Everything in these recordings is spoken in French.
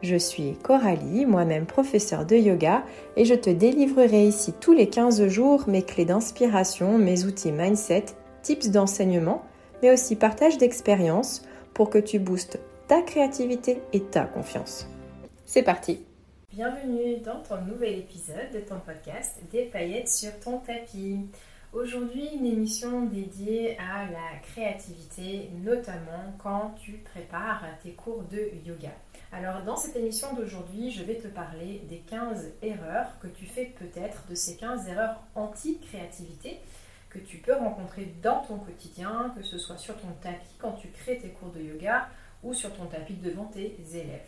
Je suis Coralie, moi-même professeure de yoga, et je te délivrerai ici tous les 15 jours mes clés d'inspiration, mes outils mindset, tips d'enseignement, mais aussi partage d'expériences pour que tu boostes ta créativité et ta confiance. C'est parti Bienvenue dans ton nouvel épisode de ton podcast Des paillettes sur ton tapis. Aujourd'hui, une émission dédiée à la créativité, notamment quand tu prépares tes cours de yoga. Alors, dans cette émission d'aujourd'hui, je vais te parler des 15 erreurs que tu fais peut-être, de ces 15 erreurs anti-créativité que tu peux rencontrer dans ton quotidien, que ce soit sur ton tapis quand tu crées tes cours de yoga ou sur ton tapis devant tes élèves.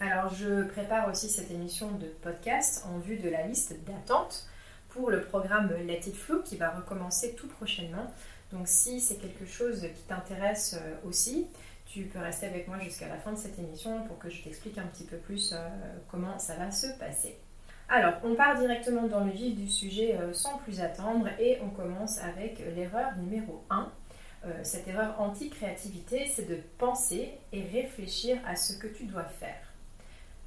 Alors, je prépare aussi cette émission de podcast en vue de la liste d'attente pour le programme Let It Flow qui va recommencer tout prochainement. Donc si c'est quelque chose qui t'intéresse euh, aussi, tu peux rester avec moi jusqu'à la fin de cette émission pour que je t'explique un petit peu plus euh, comment ça va se passer. Alors, on part directement dans le vif du sujet euh, sans plus attendre et on commence avec l'erreur numéro 1. cette erreur anti-créativité, c'est de penser et réfléchir à ce que tu dois faire.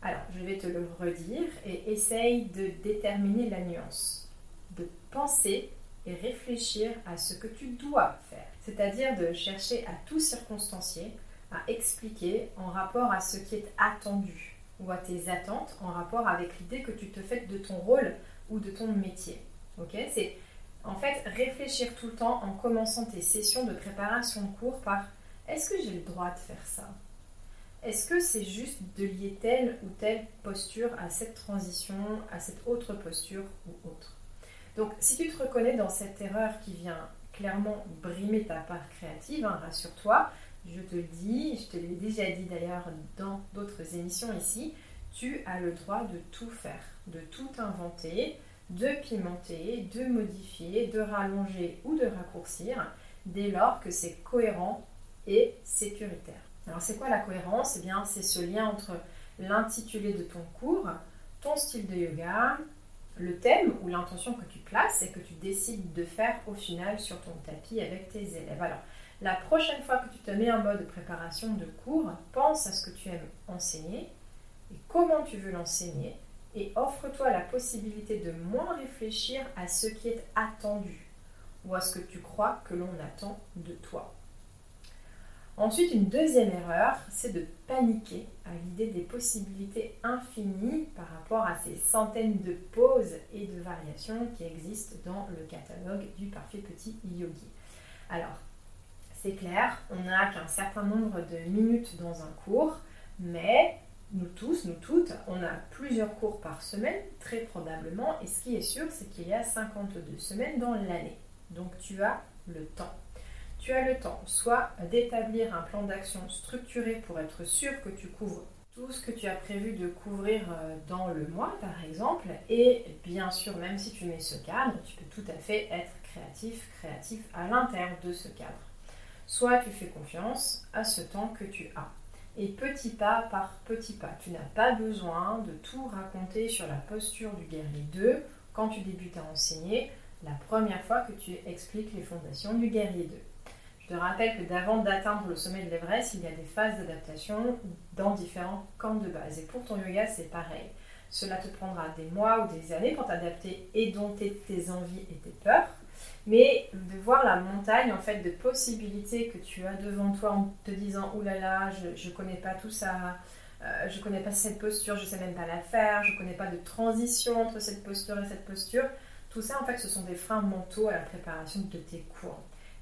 Alors, je vais te le redire et essaye de déterminer la nuance de penser et réfléchir à ce que tu dois faire. C'est-à-dire de chercher à tout circonstancier, à expliquer en rapport à ce qui est attendu ou à tes attentes en rapport avec l'idée que tu te fais de ton rôle ou de ton métier. Ok C'est en fait réfléchir tout le temps en commençant tes sessions de préparation de cours par est-ce que j'ai le droit de faire ça? Est-ce que c'est juste de lier telle ou telle posture à cette transition, à cette autre posture ou autre? Donc, si tu te reconnais dans cette erreur qui vient clairement brimer ta part créative, hein, rassure-toi, je te le dis, je te l'ai déjà dit d'ailleurs dans d'autres émissions ici, tu as le droit de tout faire, de tout inventer, de pimenter, de modifier, de rallonger ou de raccourcir, dès lors que c'est cohérent et sécuritaire. Alors c'est quoi la cohérence? Eh bien c'est ce lien entre l'intitulé de ton cours, ton style de yoga, le thème ou l'intention que tu places et que tu décides de faire au final sur ton tapis avec tes élèves. Alors, la prochaine fois que tu te mets en mode préparation de cours, pense à ce que tu aimes enseigner et comment tu veux l'enseigner et offre-toi la possibilité de moins réfléchir à ce qui est attendu ou à ce que tu crois que l'on attend de toi. Ensuite, une deuxième erreur, c'est de paniquer à l'idée des possibilités infinies par rapport à ces centaines de poses et de variations qui existent dans le catalogue du parfait petit yogi. Alors, c'est clair, on n'a qu'un certain nombre de minutes dans un cours, mais nous tous, nous toutes, on a plusieurs cours par semaine, très probablement, et ce qui est sûr, c'est qu'il y a 52 semaines dans l'année. Donc tu as le temps tu as le temps soit d'établir un plan d'action structuré pour être sûr que tu couvres tout ce que tu as prévu de couvrir euh, dans le mois, par exemple. Et bien sûr, même si tu mets ce cadre, tu peux tout à fait être créatif, créatif à l'intérieur de ce cadre. Soit tu fais confiance à ce temps que tu as. Et petit pas par petit pas. Tu n'as pas besoin de tout raconter sur la posture du guerrier 2 quand tu débutes à enseigner la première fois que tu expliques les fondations du guerrier 2. Je te rappelle que d'avant d'atteindre le sommet de l'Everest, il y a des phases d'adaptation dans différents camps de base. Et pour ton yoga, c'est pareil. Cela te prendra des mois ou des années pour t'adapter et dompter tes envies et tes peurs. Mais de voir la montagne en fait de possibilités que tu as devant toi en te disant oulala, là là, je ne connais pas tout ça, euh, je ne connais pas cette posture, je ne sais même pas la faire, je ne connais pas de transition entre cette posture et cette posture. Tout ça en fait ce sont des freins mentaux à la préparation de tes cours.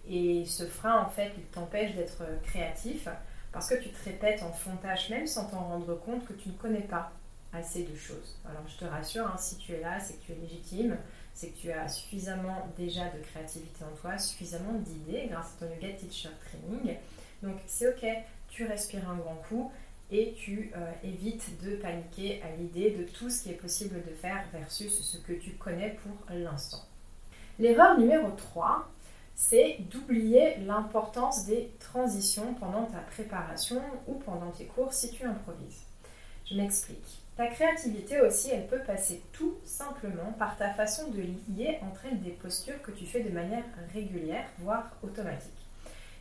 Et ce frein, en fait, il t'empêche d'être créatif parce que tu te répètes en fontage même sans t'en rendre compte que tu ne connais pas assez de choses. Alors je te rassure, hein, si tu es là, c'est que tu es légitime, c'est que tu as suffisamment déjà de créativité en toi, suffisamment d'idées grâce à ton Yoga Teacher Training. Donc c'est ok, tu respires un grand coup et tu euh, évites de paniquer à l'idée de tout ce qui est possible de faire versus ce que tu connais pour l'instant. L'erreur numéro 3, c'est d'oublier l'importance des transitions pendant ta préparation ou pendant tes cours si tu improvises. Je m'explique. Ta créativité aussi, elle peut passer tout simplement par ta façon de lier entre elles des postures que tu fais de manière régulière, voire automatique.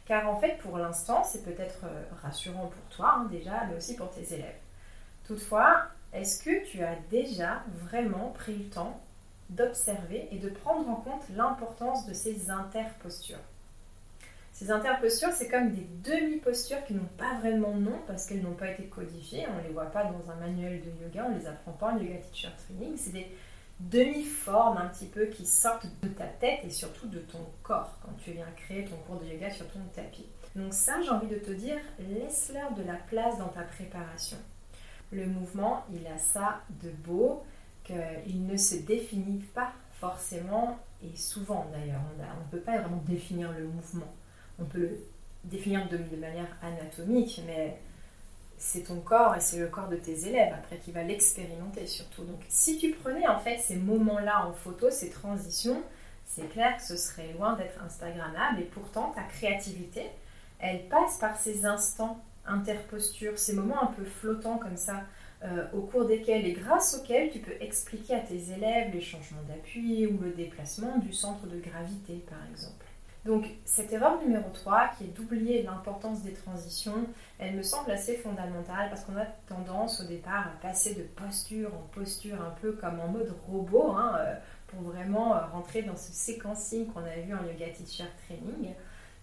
Car en fait, pour l'instant, c'est peut-être euh, rassurant pour toi hein, déjà, mais aussi pour tes élèves. Toutefois, est-ce que tu as déjà vraiment pris le temps d'observer et de prendre en compte l'importance de ces interpostures? Ces interpostures, c'est comme des demi-postures qui n'ont pas vraiment de nom parce qu'elles n'ont pas été codifiées. On ne les voit pas dans un manuel de yoga, on ne les apprend pas en yoga teacher training. C'est des demi-formes un petit peu qui sortent de ta tête et surtout de ton corps quand tu viens créer ton cours de yoga sur ton tapis. Donc ça, j'ai envie de te dire, laisse-leur de la place dans ta préparation. Le mouvement, il a ça de beau qu'il ne se définit pas forcément et souvent d'ailleurs. On ne peut pas vraiment définir le mouvement on peut le définir de, manière anatomique, mais c'est ton corps et c'est le corps de tes élèves après qui va l'expérimenter surtout. Donc si tu prenais en fait ces moments-là en photo, ces transitions, c'est clair que ce serait loin d'être Instagrammable et pourtant ta créativité, elle passe par ces instants interpostures, ces moments un peu flottants comme ça, euh, au cours desquels et grâce auxquels tu peux expliquer à tes élèves les changements d'appui ou le déplacement du centre de gravité par exemple. Donc cette erreur numéro 3, qui est d'oublier l'importance des transitions, elle me semble assez fondamentale parce qu'on a tendance au départ à passer de posture en posture un peu comme en mode robot hein, euh, pour vraiment euh, rentrer dans ce séquencing qu'on a vu en Yoga Teacher Training.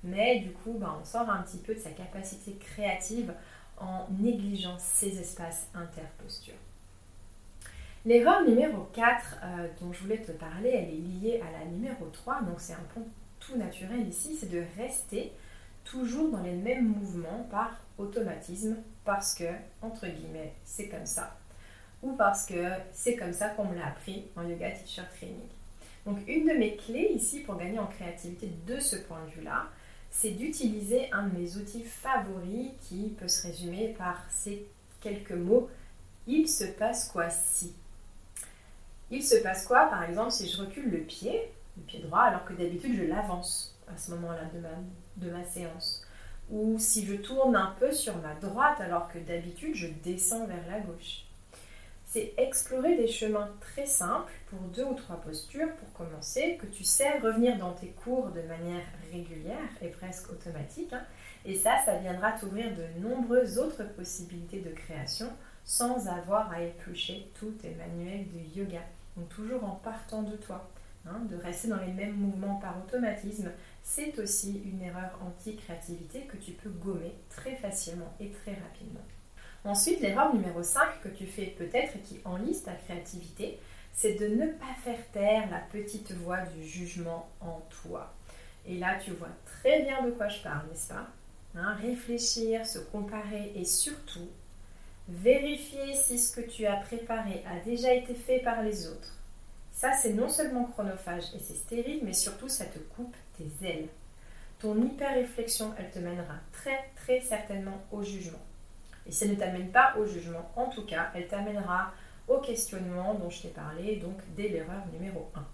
Mais du coup, bah, on sort un petit peu de sa capacité créative en négligeant ces espaces interpostures. L'erreur numéro 4 euh, dont je voulais te parler, elle est liée à la numéro 3, donc c'est un point tout naturel ici, c'est de rester toujours dans les mêmes mouvements par automatisme parce que, entre guillemets, c'est comme ça. Ou parce que c'est comme ça qu'on me l'a appris en yoga teacher training. Donc une de mes clés ici pour gagner en créativité de ce point de vue-là, c'est d'utiliser un de mes outils favoris qui peut se résumer par ces quelques mots. Il se passe quoi si? Il se passe quoi par exemple si je recule le pied? Le pied droit, alors que d'habitude je l'avance à ce moment-là de ma, séance. Ou si je tourne un peu sur ma droite, alors que d'habitude je descends vers la gauche. C'est explorer des chemins très simples pour deux ou trois postures pour commencer, que tu sais revenir dans tes cours de manière régulière et presque automatique. Hein. Et ça, ça viendra t'ouvrir de nombreuses autres possibilités de création sans avoir à éplucher tous tes manuels de yoga. Donc toujours en partant de toi. Hein, de rester dans les mêmes mouvements par automatisme, c'est aussi une erreur anti-créativité que tu peux gommer très facilement et très rapidement. Ensuite, l'erreur numéro 5 que tu fais peut-être et qui enlise ta créativité, c'est de ne pas faire taire la petite voix du jugement en toi. Et là, tu vois très bien de quoi je parle, n'est-ce pas? Hein, Réfléchir, se comparer et surtout vérifier si ce que tu as préparé a déjà été fait par les autres ça, c'est non seulement chronophage et c'est stérile, mais surtout, ça te coupe tes ailes. Ton hyper-réflexion, elle te mènera très, très certainement au jugement. Et si elle ne t'amène pas au jugement, en tout cas, elle t'amènera au questionnement dont je t'ai parlé, donc dès l'erreur numéro 1.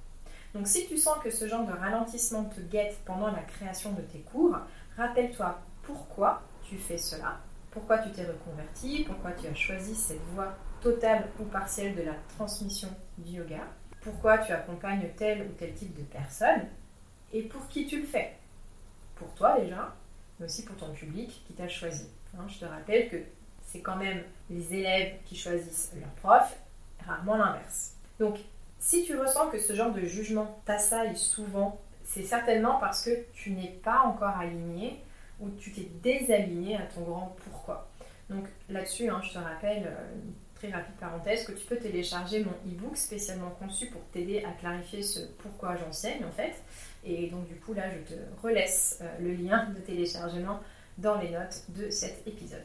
Donc si tu sens que ce genre de ralentissement te guette pendant la création de tes cours, rappelle-toi pourquoi tu fais cela, pourquoi tu t'es reconverti, pourquoi tu as choisi cette voie totale ou partielle de la transmission du yoga, pourquoi tu accompagnes tel ou tel type de personne et pour qui tu le fais. Pour toi déjà, mais aussi pour ton public qui t'a choisi. Hein, je te rappelle que c'est quand même les élèves qui choisissent leur prof, rarement l'inverse. Donc, si tu ressens que ce genre de jugement t'assaille souvent, c'est certainement parce que tu n'es pas encore aligné ou tu t'es désaligné à ton grand pourquoi. Donc là-dessus, hein, je te rappelle, euh, rapide parenthèse, que tu peux télécharger mon e-book spécialement conçu pour t'aider à clarifier ce pourquoi j'enseigne en fait. Et donc du coup là, je te relaisse euh, le lien de téléchargement dans les notes de cet épisode.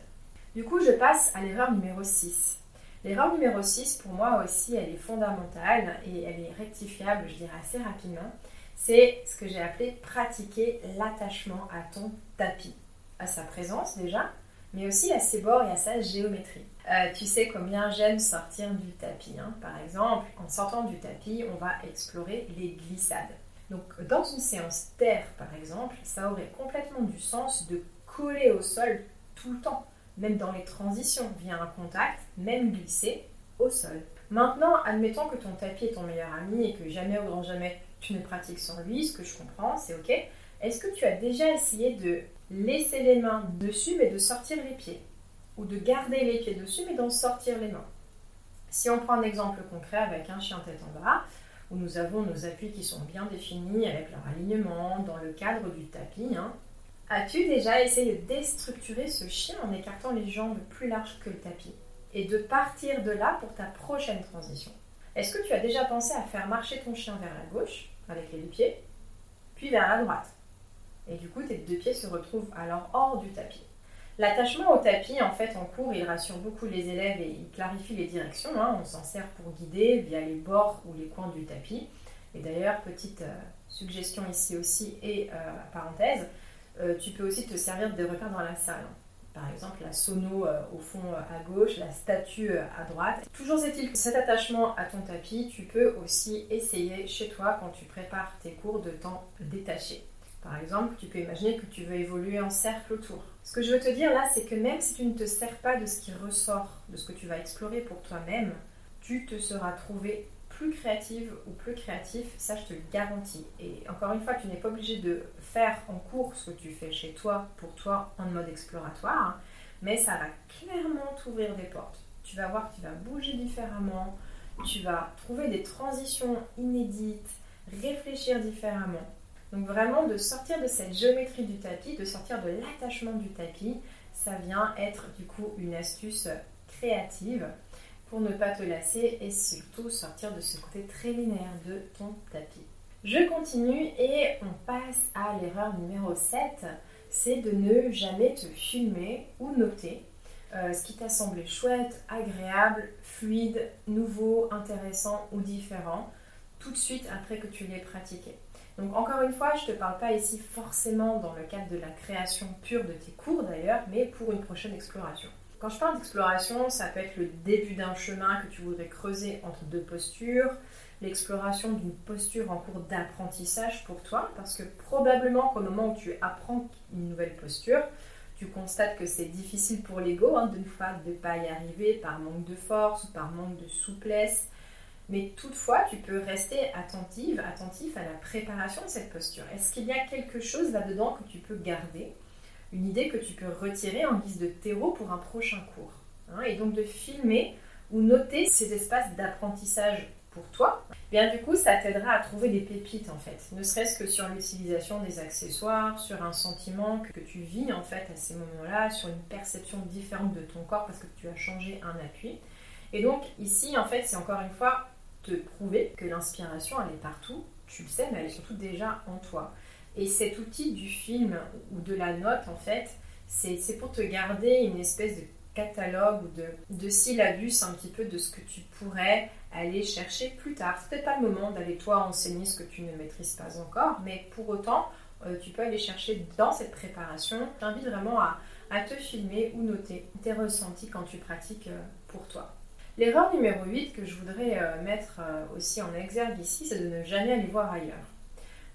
Du coup, je passe à l'erreur numéro 6. L'erreur numéro 6, pour moi aussi, elle est fondamentale et elle est rectifiable, je dirais, assez rapidement. C'est ce que j'ai appelé pratiquer l'attachement à ton tapis, à sa présence déjà, mais aussi à ses bords et à sa géométrie. Euh, tu sais combien j'aime sortir du tapis. Hein. Par exemple, en sortant du tapis, on va explorer les glissades. Donc dans une séance d'air, par exemple, ça aurait complètement du sens de coller au sol tout le temps, même dans les transitions, via un contact, même glisser au sol. Maintenant, admettons que ton tapis est ton meilleur ami et que jamais au grand jamais tu ne pratiques sans lui, ce que je comprends, c'est ok. Est-ce que tu as déjà essayé de laisser les mains dessus mais de sortir les pieds. Ou de garder les pieds dessus mais d'en sortir les mains. Si on prend un exemple concret avec un chien tête en bas, où nous avons nos appuis qui sont bien définis avec leur alignement dans le cadre du tapis, hein, as-tu déjà essayé de déstructurer ce chien en écartant les jambes plus larges que le tapis et de partir de là pour ta prochaine transition? Est-ce que tu as déjà pensé à faire marcher ton chien vers la gauche avec les deux pieds, puis vers la droite? Et du coup, tes deux pieds se retrouvent alors hors du tapis. L'attachement au tapis, en fait, en cours, il rassure beaucoup les élèves et il clarifie les directions. Hein. On s'en sert pour guider via les bords ou les coins du tapis. Et d'ailleurs, petite euh, suggestion ici aussi et euh, parenthèse, euh, tu peux aussi te servir de repères dans la salle. Par exemple, la sono au fond à gauche, la statue à droite. Toujours est-il que cet attachement à ton tapis, tu peux aussi essayer chez toi quand tu prépares tes cours de t'en détacher. Par exemple, tu peux imaginer que tu veux évoluer en cercle autour. Ce que je veux te dire là, c'est que même si tu ne te sers pas de ce qui ressort, de ce que tu vas explorer pour toi-même, tu te seras trouvé plus créative ou plus créatif, ça je te le garantis. Et encore une fois, tu n'es pas obligé de faire en cours ce que tu fais chez toi pour toi en mode exploratoire, mais ça va clairement t'ouvrir des portes. Tu vas voir que tu vas bouger différemment, tu vas trouver des transitions inédites, réfléchir différemment. Donc vraiment de sortir de cette géométrie du tapis, de sortir de l'attachement du tapis, ça vient être du coup une astuce créative pour ne pas te lasser et surtout sortir de ce côté très linéaire de ton tapis. Je continue et on passe à l'erreur numéro 7, c'est de ne jamais te filmer ou noter euh, ce qui t'a semblé chouette, agréable, fluide, nouveau, intéressant ou différent tout de suite après que tu l'aies pratiqué. Donc encore une fois, je ne te parle pas ici forcément dans le cadre de la création pure de tes cours d'ailleurs, mais pour une prochaine exploration. Quand je parle d'exploration, ça peut être le début d'un chemin que tu voudrais creuser entre deux postures, l'exploration d'une posture en cours d'apprentissage pour toi, parce que probablement qu'au moment où tu apprends une nouvelle posture, tu constates que c'est difficile pour l'ego hein, de ne pas y arriver par manque de force ou par manque de souplesse, mais toutefois, tu peux rester attentive, attentif à la préparation de cette posture. Est-ce qu'il y a quelque chose là-dedans que tu peux garder Une idée que tu peux retirer en guise de terreau pour un prochain cours hein, Et donc de filmer ou noter ces espaces d'apprentissage pour toi? Bien du coup, ça t'aidera à trouver des pépites en fait, ne serait-ce que sur l'utilisation des accessoires, sur un sentiment que tu vis en fait à ces moments-là, sur une perception différente de ton corps parce que tu as changé un appui. Et donc ici, en fait, c'est encore une fois prouver que l'inspiration, elle est partout, tu le sais, mais elle est surtout déjà en toi. Et cet outil du film ou de la note, en fait, c'est pour te garder une espèce de catalogue ou de, de syllabus un petit peu de ce que tu pourrais aller chercher plus tard. C'est peut-être pas le moment d'aller toi enseigner ce que tu ne maîtrises pas encore, mais pour autant, euh, tu peux aller chercher dans cette préparation. Je t'invite vraiment à, à, te filmer ou noter tes ressentis quand tu pratiques euh, pour toi. L'erreur numéro 8 que je voudrais euh, mettre euh, aussi en exergue ici, c'est de ne jamais aller voir ailleurs.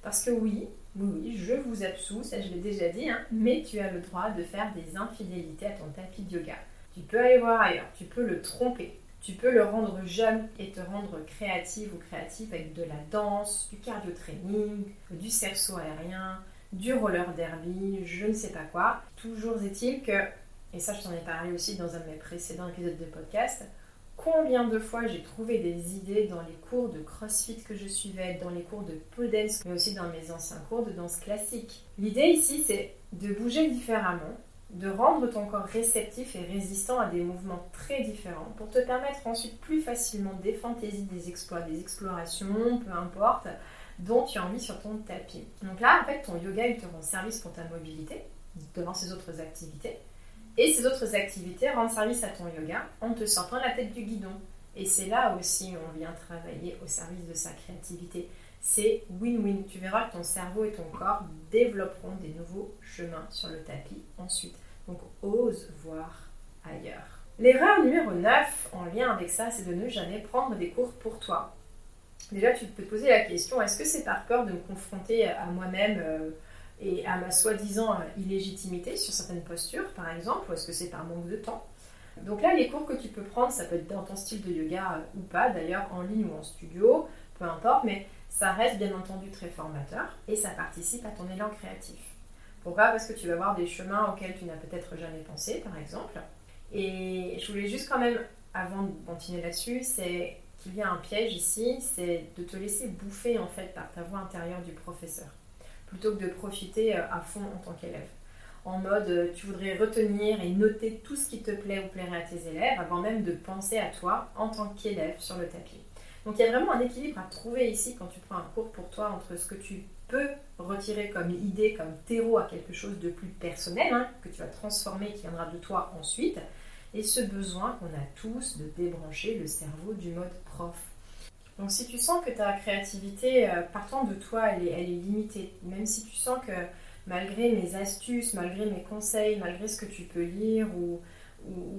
Parce que oui, oui, je vous absous, ça je l'ai déjà dit, hein, mais tu as le droit de faire des infidélités à ton tapis de yoga. Tu peux aller voir ailleurs, tu peux le tromper, tu peux le rendre jeune et te rendre créative ou créatif avec de la danse, du cardio training, du cerceau aérien, du roller derby, je ne sais pas quoi. Toujours est-il que, et ça je t'en ai parlé aussi dans un de mes précédents épisodes de podcast, combien de fois j'ai trouvé des idées dans les cours de crossfit que je suivais, dans les cours de pole dance, mais aussi dans mes anciens cours de danse classique. L'idée ici, c'est de bouger différemment, de rendre ton corps réceptif et résistant à des mouvements très différents pour te permettre ensuite plus facilement des fantaisies, des exploits, des explorations, peu importe, dont tu as envie sur ton tapis. Donc là, en fait, ton yoga, il te rend service pour ta mobilité devant ces autres activités. Et ces autres activités rendent service à ton yoga en te sortant la tête du guidon. Et c'est là aussi où on vient travailler au service de sa créativité. C'est win-win. Tu verras que ton cerveau et ton corps développeront des nouveaux chemins sur le tapis ensuite. Donc ose voir ailleurs. L'erreur numéro 9 en lien avec ça, c'est de ne jamais prendre des cours pour toi. Déjà, tu peux te poser la question, est-ce que c'est par peur de me confronter à moi-même euh, et à ma soi-disant illégitimité sur certaines postures, par exemple, ou est-ce que c'est par manque de temps? Donc là, les cours que tu peux prendre, ça peut être dans ton style de yoga euh, ou pas, d'ailleurs en ligne ou en studio, peu importe, mais ça reste bien entendu très formateur et ça participe à ton élan créatif. Pourquoi? Parce que tu vas voir des chemins auxquels tu n'as peut-être jamais pensé, par exemple. Et je voulais juste quand même, avant de continuer là-dessus, c'est qu'il y a un piège ici, c'est de te laisser bouffer en fait par ta voix intérieure du professeur, plutôt que de profiter euh, à fond en tant qu'élève. En mode, euh, tu voudrais retenir et noter tout ce qui te plaît ou plairait à tes élèves avant même de penser à toi en tant qu'élève sur le tapis. Donc il y a vraiment un équilibre à trouver ici quand tu prends un cours pour toi entre ce que tu peux retirer comme idée, comme terreau à quelque chose de plus personnel, hein, que tu vas transformer, qui viendra de toi ensuite, et ce besoin qu'on a tous de débrancher le cerveau du mode prof. Donc si tu sens que ta créativité euh, partant de toi, elle est, limitée, même si tu sens que malgré mes astuces, malgré mes conseils, malgré ce que tu peux lire ou,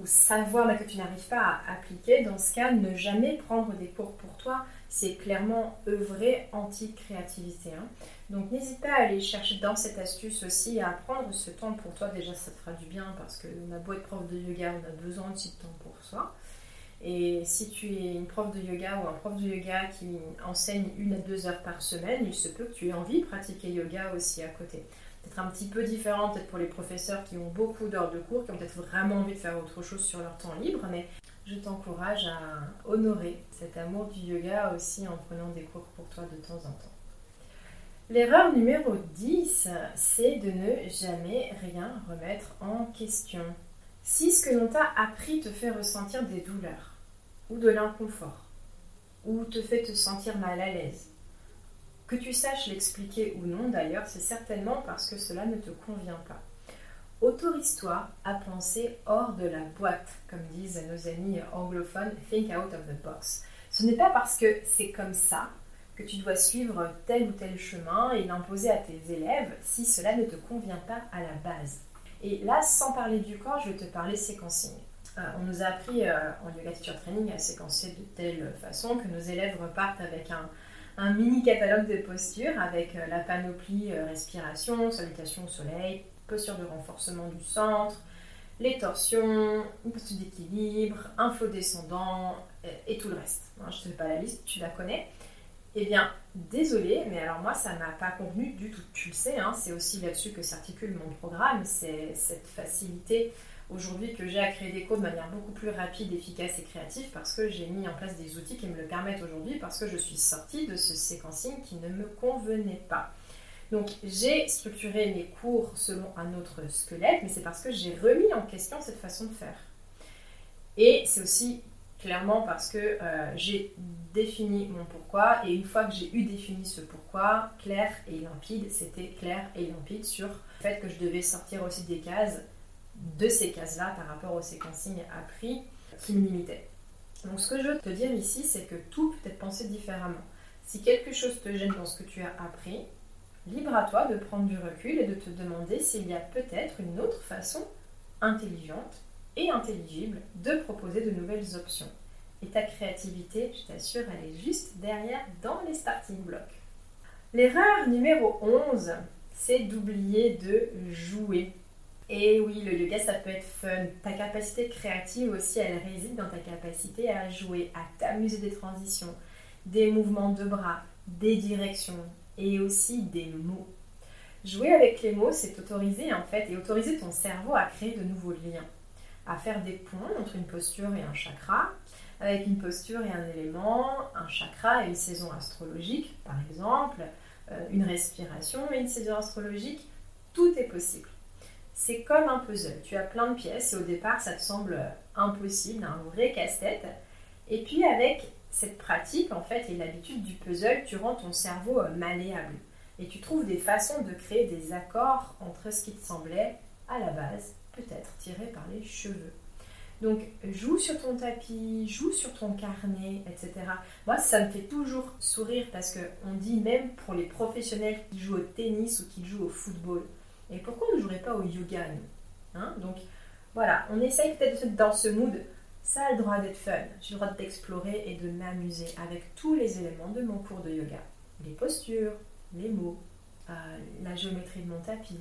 savoir mais que tu n'arrives pas à appliquer, dans ce cas, ne jamais prendre des cours pour toi, c'est clairement œuvrer anti-créativité. Hein. Donc n'hésite pas à aller chercher dans cette astuce aussi, à prendre ce temps pour toi. Déjà, ça te fera du bien parce qu'on a beau être prof de yoga, on a besoin de temps pour soi. Et si tu es une prof de yoga ou un prof de yoga qui enseigne une à deux heures par semaine, il se peut que tu aies envie de pratiquer yoga aussi à côté peut-être un petit peu différent peut-être pour les professeurs qui ont beaucoup d'heures de cours, qui ont peut-être vraiment envie de faire autre chose sur leur temps libre, mais je t'encourage à honorer cet amour du yoga aussi en prenant des cours pour toi de temps en temps. L'erreur numéro 10, c'est de ne jamais rien remettre en question. Si ce que l'on t'a appris te fait ressentir des douleurs, ou de l'inconfort, ou te fait te sentir mal à l'aise, que tu saches l'expliquer ou non, d'ailleurs, c'est certainement parce que cela ne te convient pas. Autorise-toi à penser hors de la boîte, comme disent nos amis anglophones, think out of the box. Ce n'est pas parce que c'est comme ça que tu dois suivre tel ou tel chemin et l'imposer à tes élèves si cela ne te convient pas à la base. Et là, sans parler du corps, je vais te parler séquencing. Euh, on nous a appris euh, en yoga teacher training à séquencer de telle façon que nos élèves repartent avec un, mini catalogue de postures avec euh, la panoplie respiration, salutation au soleil, posture de renforcement du centre, les torsions, une posture d'équilibre, un flot descendant et tout le reste. Hein, je ne te fais pas la liste, tu la connais. Eh bien, désolé, mais alors moi, ça m'a pas convenu du tout. Tu le sais, hein, c'est aussi là-dessus que s'articule mon programme, c'est cette facilité aujourd'hui que j'ai à créer des cours de manière beaucoup plus rapide, efficace et créative parce que j'ai mis en place des outils qui me le permettent aujourd'hui parce que je suis sortie de ce séquencing qui ne me convenait pas. Donc j'ai structuré mes cours selon un autre squelette, mais c'est parce que j'ai remis en question cette façon de faire. Et c'est aussi clairement parce que euh, j'ai défini mon pourquoi et une fois que j'ai eu défini ce pourquoi, clair et limpide, c'était clair et limpide sur le fait que je devais sortir aussi des cases de ces cases-là par rapport au séquencing appris qui me limitait. Donc ce que je veux te dire ici, c'est que tout peut être pensé différemment. Si quelque chose te gêne dans ce que tu as appris, libre à toi de prendre du recul et de te demander s'il y a peut-être une autre façon intelligente et intelligible de proposer de nouvelles options. Et ta créativité, je t'assure, elle est juste derrière dans les starting blocks. L'erreur numéro 11, c'est d'oublier de jouer. Et oui, le yoga, ça peut être fun. Ta capacité créative aussi, elle réside dans ta capacité à jouer, à t'amuser des transitions, des mouvements de bras, des directions et aussi des mots. Jouer avec les mots, c'est autoriser en fait et autoriser ton cerveau à créer de nouveaux liens, à faire des ponts entre une posture et un chakra, avec une posture et un élément, un chakra et une saison astrologique, par exemple, euh, une respiration et une saison astrologique. Tout est possible c'est comme un puzzle. Tu as plein de pièces et au départ, ça te semble impossible, un vrai casse-tête. Et puis avec cette pratique, en fait, et l'habitude du puzzle, tu rends ton cerveau euh, malléable. Et tu trouves des façons de créer des accords entre ce qui te semblait, à la base, peut-être tiré par les cheveux. Donc, joue sur ton tapis, joue sur ton carnet, etc. Moi, ça me fait toujours sourire parce qu'on dit même pour les professionnels qui jouent au tennis ou qui jouent au football, et pourquoi on ne jouerait pas au yoga, nous Hein? Donc voilà, on essaye peut-être dans ce mood. Ça a le droit d'être fun. J'ai le droit d'explorer et de m'amuser avec tous les éléments de mon cours de yoga. Les postures, les mots, euh, la géométrie de mon tapis,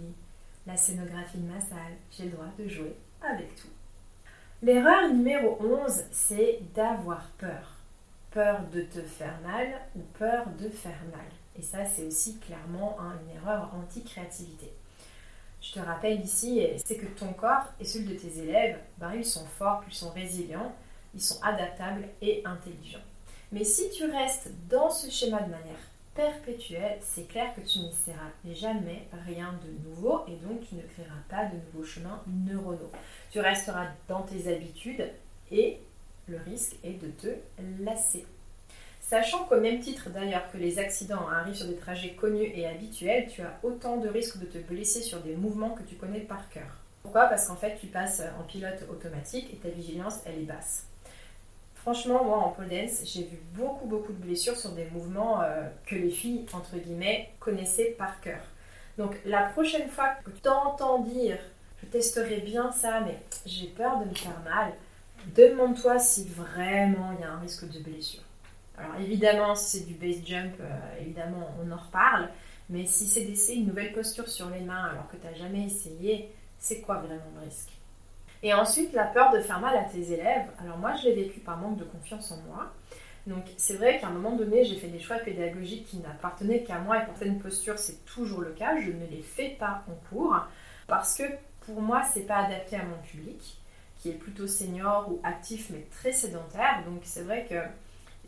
la scénographie de ma salle. J'ai le droit de jouer avec tout. L'erreur numéro 11, c'est d'avoir peur. Peur de te faire mal ou peur de faire mal. Et ça, c'est aussi clairement une erreur anti-créativité. Je te rappelle ici, c'est que ton corps et celui de tes élèves, ben, ils sont forts, ils sont résilients, ils sont adaptables et intelligents. Mais si tu restes dans ce schéma de manière perpétuelle, c'est clair que tu n'essaieras jamais rien de nouveau et donc tu ne créeras pas de nouveaux chemins neuronaux. Tu resteras dans tes habitudes et le risque est de te lasser. Sachant qu'au même titre d'ailleurs que les accidents arrivent sur des trajets connus et habituels, tu as autant de risques de te blesser sur des mouvements que tu connais par cœur. Pourquoi? Parce qu'en fait, tu passes en pilote automatique et ta vigilance, elle est basse. Franchement, moi en pole dance, j'ai vu beaucoup beaucoup de blessures sur des mouvements euh, que les filles, entre guillemets, connaissaient par cœur. Donc la prochaine fois que tu entends dire je testerai bien ça, mais j'ai peur de me faire mal, demande-toi si vraiment il y a un risque de blessure. Alors évidemment, si c'est du base jump, euh, évidemment, on en reparle. Mais si c'est d'essayer une nouvelle posture sur les mains alors que tu n'as jamais essayé, c'est quoi vraiment le risque? Et ensuite, la peur de faire mal à tes élèves. Alors moi, je l'ai vécu par manque de confiance en moi. Donc c'est vrai qu'à un moment donné, j'ai fait des choix pédagogiques qui n'appartenaient qu'à moi et pour certaines postures, c'est toujours le cas. Je ne les fais pas en cours parce que pour moi, c'est pas adapté à mon public qui est plutôt senior ou actif mais très sédentaire. Donc c'est vrai que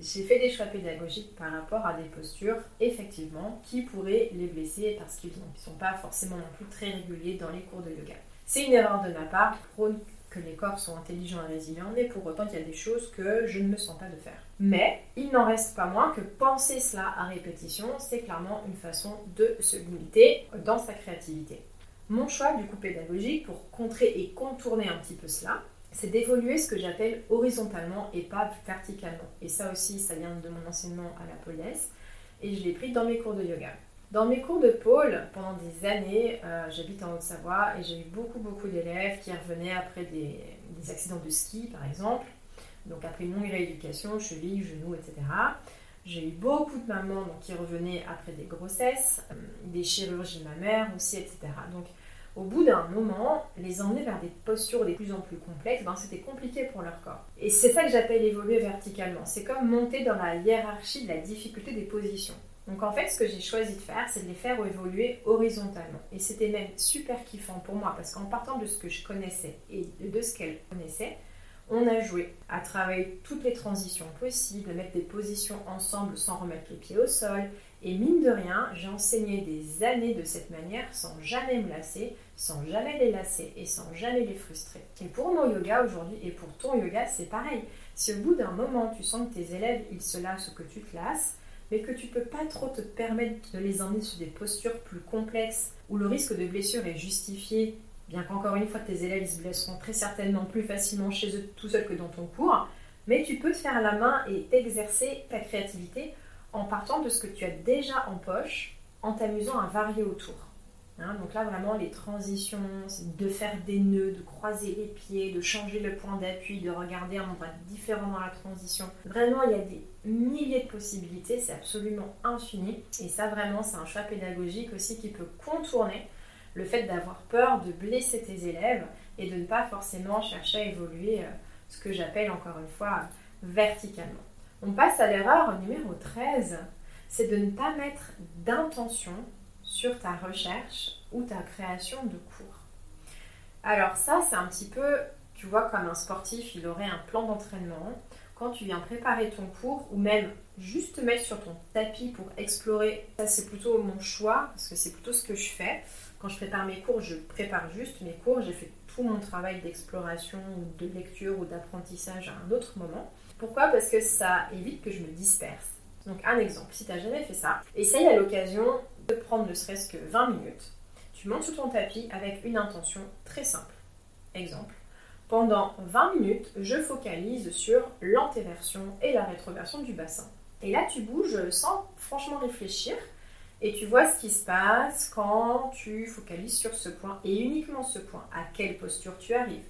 j'ai fait des choix pédagogiques par rapport à des postures, effectivement, qui pourraient les blesser parce qu'ils ne sont pas forcément non plus très réguliers dans les cours de yoga. C'est une erreur de ma part, prône que les corps sont intelligents et résilients, mais pour autant il y a des choses que je ne me sens pas de faire. Mais il n'en reste pas moins que penser cela à répétition, c'est clairement une façon de se limiter dans sa créativité. Mon choix du coup pédagogique pour contrer et contourner un petit peu cela, c'est d'évoluer ce que j'appelle horizontalement et pas verticalement. Et ça aussi, ça vient de mon enseignement à la police et je l'ai pris dans mes cours de yoga. Dans mes cours de pôle, pendant des années, euh, j'habite en Haute-Savoie et j'ai eu beaucoup beaucoup d'élèves qui revenaient après des, accidents de ski par exemple, donc après une longue rééducation, cheville, genoux, etc. J'ai eu beaucoup de mamans qui revenaient après des grossesses, euh, des chirurgies mammaires aussi, etc. Donc au bout d'un moment, les emmener vers des postures de plus en plus complexes, ben, c'était compliqué pour leur corps. Et c'est ça que j'appelle évoluer verticalement. C'est comme monter dans la hiérarchie de la difficulté des positions. Donc en fait, ce que j'ai choisi de faire, c'est de les faire évoluer horizontalement. Et c'était même super kiffant pour moi, parce qu'en partant de ce que je connaissais et de ce qu'elle connaissait, on a joué à travailler toutes les transitions possibles, à mettre des positions ensemble sans remettre les pieds au sol, et mine de rien, j'ai enseigné des années de cette manière sans jamais me lasser, sans jamais les lasser et sans jamais les frustrer. Et pour mon yoga aujourd'hui et pour ton yoga, c'est pareil. Si au bout d'un moment tu sens que tes élèves ils se lassent ou que tu te lasses, mais que tu peux pas trop te permettre de les emmener sur des postures plus complexes où le risque de blessure est justifié, bien qu'encore une fois tes élèves se blesseront très certainement plus facilement chez eux tout seuls que dans ton cours, mais tu peux te faire la main et exercer ta créativité en partant de ce que tu as déjà en poche, en t'amusant à varier autour. Hein, donc là, vraiment, les transitions, de faire des nœuds, de croiser les pieds, de changer le point d'appui, de regarder un endroit différent dans la transition. Vraiment, il y a des milliers de possibilités, c'est absolument infini. Et ça, vraiment, c'est un choix pédagogique aussi qui peut contourner le fait d'avoir peur de blesser tes élèves et de ne pas forcément chercher à évoluer, euh, ce que j'appelle encore une fois verticalement. On passe à l'erreur numéro 13, c'est de ne pas mettre d'intention sur ta recherche ou ta création de cours. Alors ça, c'est un petit peu, tu vois, comme un sportif, il aurait un plan d'entraînement. Quand tu viens préparer ton cours ou même juste te mettre sur ton tapis pour explorer, ça c'est plutôt mon choix parce que c'est plutôt ce que je fais. Quand je prépare mes cours, je prépare juste mes cours, j'ai fait tout mon travail d'exploration de lecture ou d'apprentissage à un autre moment. Pourquoi? Parce que ça évite que je me disperse. Donc un exemple, si tu n'as jamais fait ça, essaye à l'occasion de prendre ne serait-ce que 20 minutes. Tu montes sur ton tapis avec une intention très simple. Exemple, pendant 20 minutes, je focalise sur l'antéversion et la rétroversion du bassin. Et là, tu bouges sans franchement réfléchir Et tu vois ce qui se passe quand tu focalises sur ce point et uniquement ce point. À quelle posture tu arrives?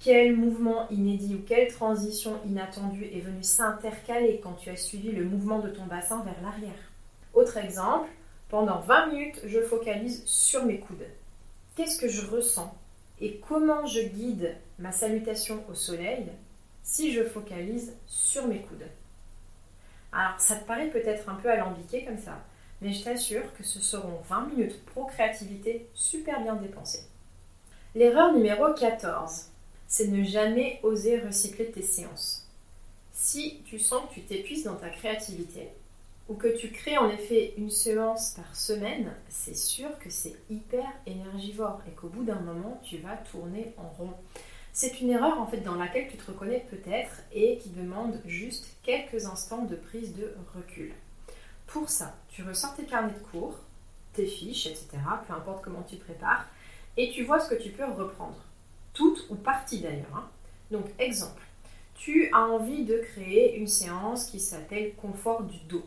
Quel mouvement inédit ou quelle transition inattendue est venue s'intercaler quand tu as suivi le mouvement de ton bassin vers l'arrière? Autre exemple, pendant 20 minutes, je focalise sur mes coudes. Qu'est-ce que je ressens et comment je guide ma salutation au soleil si je focalise sur mes coudes? Alors, ça te paraît peut-être un peu alambiqué comme ça, mais je t'assure que ce seront 20 minutes pro-créativité super bien dépensées. L'erreur numéro 14, c'est ne jamais oser recycler tes séances. Si tu sens que tu t'épuises dans ta créativité, ou que tu crées en effet une séance par semaine, c'est sûr que c'est hyper énergivore et qu'au bout d'un moment, tu vas tourner en rond. C'est une erreur en fait dans laquelle tu te reconnais peut-être et qui demande juste quelques instants de prise de recul. Pour ça, tu ressors tes carnets de cours, tes fiches, etc., peu importe comment tu prépares, et tu vois ce que tu peux reprendre. Toutes ou partie d'ailleurs. Hein. Donc, exemple, tu as envie de créer une séance qui s'appelle confort du dos.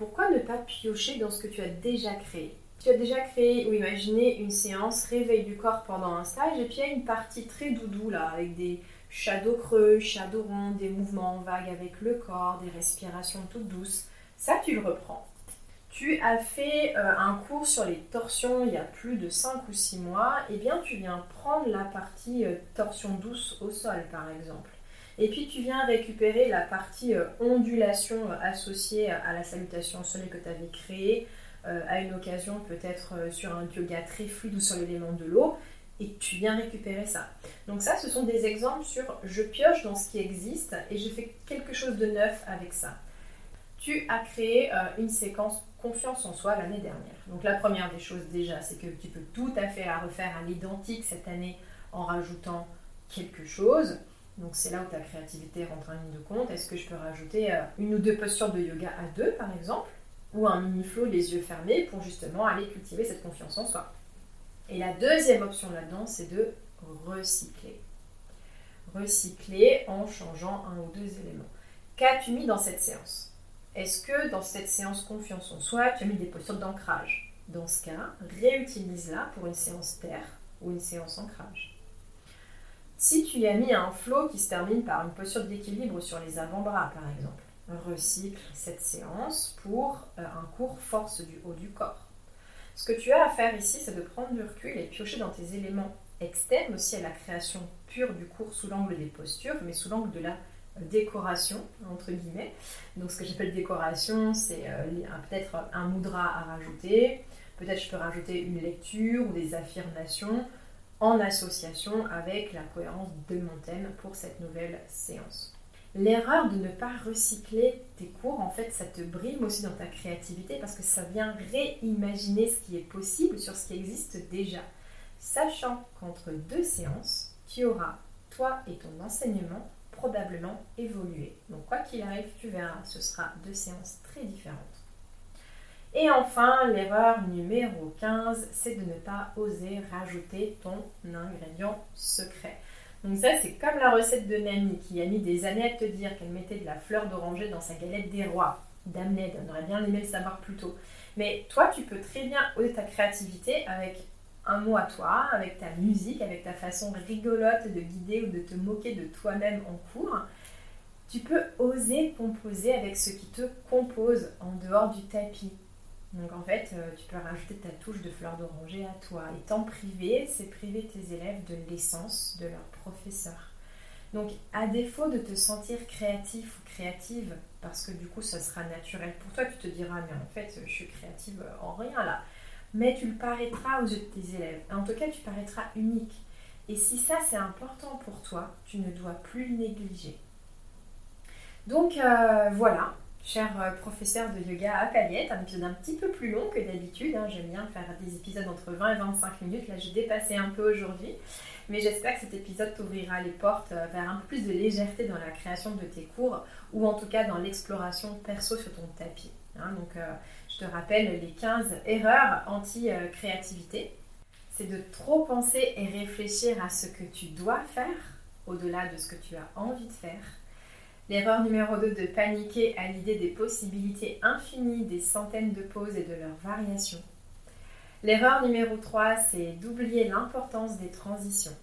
Pourquoi ne pas piocher dans ce que tu as déjà créé? Tu as déjà créé ou imaginé une séance réveil du corps pendant un stage, et puis il y a une partie très doudou là, avec des shadows creux, shadows ronds, des mouvements vagues avec le corps, des respirations toutes douces. Ça, tu le reprends. Tu as fait euh, un cours sur les torsions il y a plus de 5 ou 6 mois, et eh bien tu viens prendre la partie euh, torsion douce au sol par exemple. Et puis tu viens récupérer la partie euh, ondulation associée à la salutation soleil que tu avais créée à une occasion peut-être sur un yoga très fluide ou sur l'élément de l'eau, et tu viens récupérer ça. Donc ça, ce sont des exemples sur je pioche dans ce qui existe et je fais quelque chose de neuf avec ça tu as créé euh, une séquence confiance en soi l'année dernière. Donc la première des choses déjà, c'est que tu peux tout à fait la refaire à l'identique cette année en rajoutant quelque chose. Donc c'est là où ta créativité rentre en ligne de compte. Est-ce que je peux rajouter euh, une ou deux postures de yoga à deux par exemple Ou un mini flow les yeux fermés pour justement aller cultiver cette confiance en soi? Et la deuxième option là-dedans, c'est de recycler. Recycler en changeant un ou deux éléments. Qu'as-tu mis dans cette séance? Est-ce que dans cette séance confiance en soi, tu as mis des postures d'ancrage? Dans ce cas, réutilise-la pour une séance terre ou une séance ancrage. Si tu y as mis un flow qui se termine par une posture d'équilibre sur les avant-bras, par exemple, recycle cette séance pour euh, un cours force du haut du corps. Ce que tu as à faire ici, c'est de prendre du recul et piocher dans tes éléments externes aussi à la création pure du cours sous l'angle des postures, mais sous l'angle de la décoration, entre guillemets. Donc ce que j'appelle décoration, c'est euh, peut-être un moudra à rajouter, peut-être je peux rajouter une lecture ou des affirmations en association avec la cohérence de mon thème pour cette nouvelle séance. L'erreur de ne pas recycler tes cours, en fait, ça te brime aussi dans ta créativité parce que ça vient réimaginer ce qui est possible sur ce qui existe déjà. Sachant qu'entre deux séances, tu auras, toi et ton enseignement, probablement évoluer. Donc quoi qu'il arrive, tu verras, ce sera deux séances très différentes. Et enfin, l'erreur numéro 15, c'est de ne pas oser rajouter ton ingrédient secret. Donc ça, c'est comme la recette de Nani qui a mis des années à te dire qu'elle mettait de la fleur d'oranger dans sa galette des rois. Damned, on aurait bien aimé le savoir plus tôt. Mais toi, tu peux très bien oser ta créativité avec un mot à toi, avec ta musique, avec ta façon rigolote de guider ou de te moquer de toi-même en cours, tu peux oser composer avec ce qui te compose en dehors du tapis. Donc en fait, euh, tu peux rajouter ta touche de fleur d'oranger à toi. Étant privé, c'est priver tes élèves de l'essence de leur professeur. Donc à défaut de te sentir créatif ou créative, parce que du coup ça sera naturel pour toi, tu te diras mais en fait je suis créative en rien là mais tu le paraîtras aux yeux de tes élèves. En tout cas, tu paraîtras unique. Et si ça, c'est important pour toi, tu ne dois plus le négliger. Donc euh, voilà, cher euh, professeur de yoga à Paliette, un épisode un petit peu plus long que d'habitude. Hein. J'aime bien faire des épisodes entre 20 et 25 minutes. Là, j'ai dépassé un peu aujourd'hui. Mais j'espère que cet épisode t'ouvrira les portes euh, vers un peu plus de légèreté dans la création de tes cours ou en tout cas dans l'exploration perso sur ton tapis. Hein. donc, je te rappelle les 15 erreurs anti-créativité. C'est de trop penser et réfléchir à ce que tu dois faire au-delà de ce que tu as envie de faire. L'erreur numéro 2 de paniquer à l'idée des possibilités infinies des centaines de poses et de leurs variations. L'erreur numéro 3, c'est d'oublier l'importance des transitions.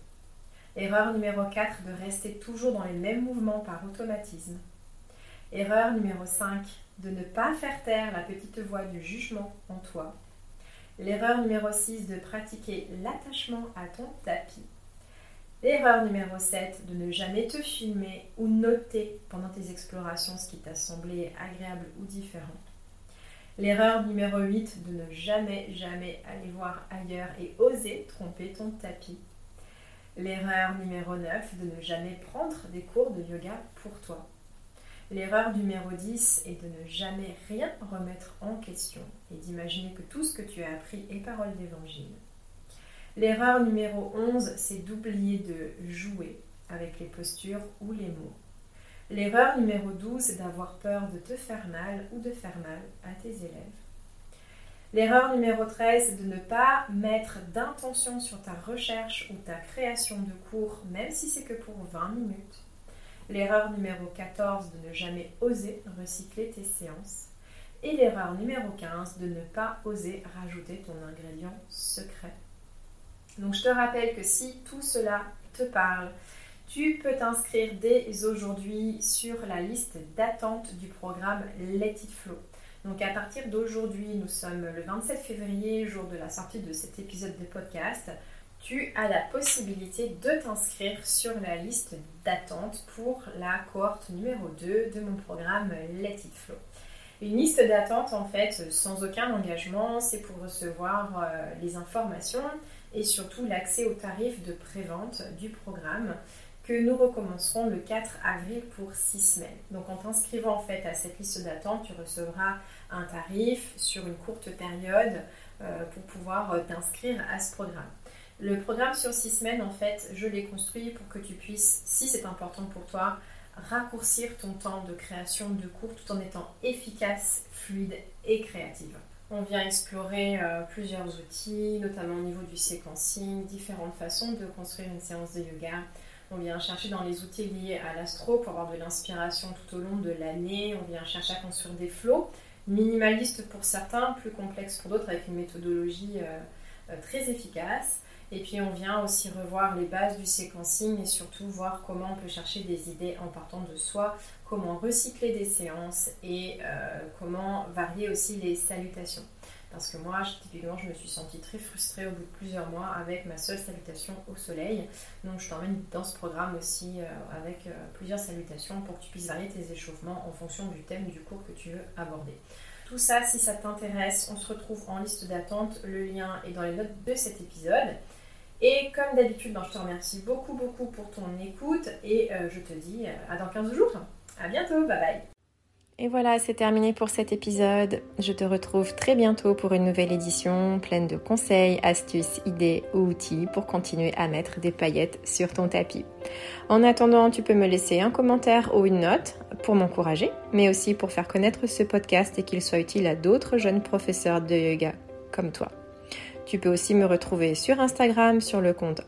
Erreur numéro 4, de rester toujours dans les mêmes mouvements par automatisme. Erreur numéro 5, de ne pas faire taire la petite voix du jugement en toi. L'erreur numéro 6, de pratiquer l'attachement à ton tapis. L'erreur numéro 7, de ne jamais te filmer ou noter pendant tes explorations ce qui t'a semblé agréable ou différent. L'erreur numéro 8, de ne jamais, jamais aller voir ailleurs et oser tromper ton tapis. L'erreur numéro 9, de ne jamais prendre des cours de yoga pour toi. L'erreur numéro 10 est de ne jamais rien remettre en question et d'imaginer que tout ce que tu as appris est parole d'évangile. L'erreur numéro 11, c'est d'oublier de jouer avec les postures ou les mots. L'erreur numéro 12, c'est d'avoir peur de te faire mal ou de faire mal à tes élèves. L'erreur numéro 13, c'est de ne pas mettre d'intention sur ta recherche ou ta création de cours, même si c'est que pour 20 minutes. L'erreur numéro 14, de ne jamais oser recycler tes séances. Et l'erreur numéro 15, de ne pas oser rajouter ton ingrédient secret. Donc je te rappelle que si tout cela te parle, tu peux t'inscrire dès aujourd'hui sur la liste d'attente du programme Let It Flow. Donc à partir d'aujourd'hui, nous sommes le 27 février, jour de la sortie de cet épisode de podcast. Tu as la possibilité de t'inscrire sur la liste d'attente pour la cohorte numéro 2 de mon programme Let It Flow. Une liste d'attente en fait sans aucun engagement, c'est pour recevoir euh, les informations et surtout l'accès aux tarifs de prévente du programme que nous recommencerons le 4 avril pour 6 semaines. Donc en t'inscrivant en fait à cette liste d'attente, tu recevras un tarif sur une courte période euh, pour pouvoir euh, t'inscrire à ce programme. Le programme sur 6 semaines, en fait, je l'ai construit pour que tu puisses, si c'est important pour toi, raccourcir ton temps de création de cours tout en étant efficace, fluide et créative. On vient explorer euh, plusieurs outils, notamment au niveau du séquencing, différentes façons de construire une séance de yoga. On vient chercher dans les outils liés à l'astro pour avoir de l'inspiration tout au long de l'année. On vient chercher à construire des flots, minimalistes pour certains, plus complexes pour d'autres, avec une méthodologie euh, euh, très efficace. Et puis on vient aussi revoir les bases du séquencing et surtout voir comment on peut chercher des idées en partant de soi, comment recycler des séances et euh, comment varier aussi les salutations. Parce que moi, typiquement, je me suis sentie très frustrée au bout de plusieurs mois avec ma seule salutation au soleil. Donc je t'emmène dans ce programme aussi euh, avec euh, plusieurs salutations pour que tu puisses varier tes échauffements en fonction du thème du cours que tu veux aborder. Tout ça, si ça t'intéresse, on se retrouve en liste d'attente. Le lien est dans les notes de cet épisode. Et comme d'habitude, ben, je te remercie beaucoup, beaucoup pour ton écoute et euh, je te dis euh, à dans 15 jours. À bientôt, bye bye. Et voilà, c'est terminé pour cet épisode. Je te retrouve très bientôt pour une nouvelle édition pleine de conseils, astuces, idées ou outils pour continuer à mettre des paillettes sur ton tapis. En attendant, tu peux me laisser un commentaire ou une note pour m'encourager, mais aussi pour faire connaître ce podcast et qu'il soit utile à d'autres jeunes professeurs de yoga comme toi. Tu peux aussi me retrouver sur Instagram sur le compte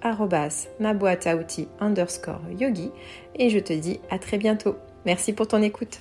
outils underscore yogi et je te dis à très bientôt. Merci pour ton écoute.